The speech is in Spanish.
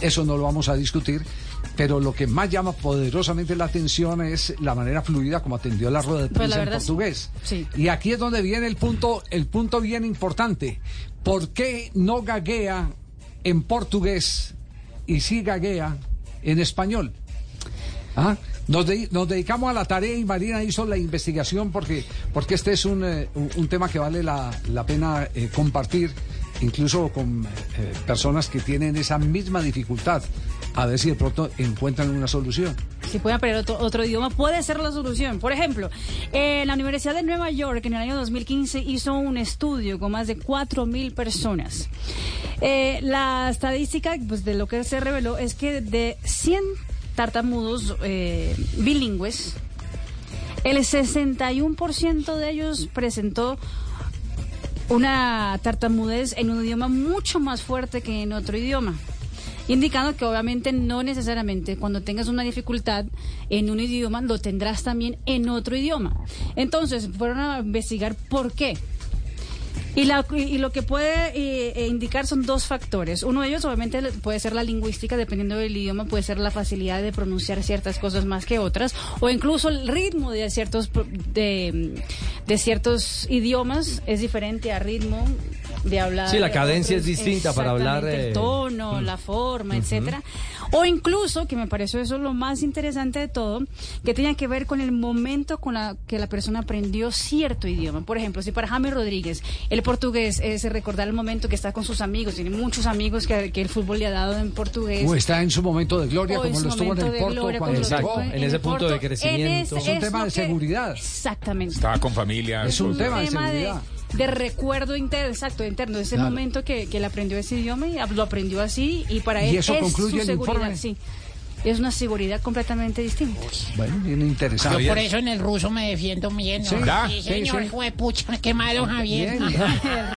Eso no lo vamos a discutir, pero lo que más llama poderosamente la atención es la manera fluida como atendió la rueda de Pues prensa en portugués. sí. Y aquí es donde viene el punto, el punto bien importante. ¿Por qué no gaguea en portugués y sí gaguea en español? ¿Ah? Nos, de- nos dedicamos a la tarea y Marina hizo la investigación porque, porque este es un, eh, un- un tema que vale la, la pena eh, compartir, incluso con eh, personas que tienen esa misma dificultad, a ver si de pronto encuentran una solución. Si pueden aprender otro, otro idioma, puede ser la solución. Por ejemplo, eh, la Universidad de Nueva York en el año 2015 hizo un estudio con más de 4.000 personas. Eh, la estadística pues, de lo que se reveló es que de 100 tartamudos eh, bilingües, el 61% de ellos presentó una tartamudez en un idioma mucho más fuerte que en otro idioma. Indicando que obviamente no necesariamente cuando tengas una dificultad en un idioma lo tendrás también en otro idioma. Entonces fueron a investigar por qué. Y, la- y lo que puede eh, eh, indicar son dos factores. Uno de ellos obviamente puede ser la lingüística, dependiendo del idioma, puede ser la facilidad de pronunciar ciertas cosas más que otras, o incluso el ritmo de ciertos, de, de ciertos idiomas es diferente a ritmo de hablar. Sí, la de cadencia otros. es distinta para hablar, Exactamente, eh, El tono, la forma, etcétera. O incluso, que me pareció eso lo más interesante de todo, que tenía que ver con el momento con la que la persona aprendió cierto idioma. Por ejemplo, si para James Rodríguez el portugués es recordar el momento que está con sus amigos, tiene muchos amigos que, que el fútbol le ha dado en portugués. O está en su momento de gloria, O como lo estuvo en el Porto gloria, cuando Exacto, en ese el punto de crecimiento. Es un tema de que- seguridad. Exactamente. Estaba con familia. Es un tema de de, seguridad. de recuerdo interno, exacto, interno, ese Claro. momento que, que él aprendió ese idioma y lo aprendió así y para ¿Y él eso es concluye su el seguridad, informe? sí. Es una seguridad completamente distinta. Bueno, bien interesante. Yo por eso en el ruso me defiendo bien. ¿no? Sí. ¿Ya? Sí, Sí, señor, sí. hijo de pucha, quemado Javier. Bien, bien.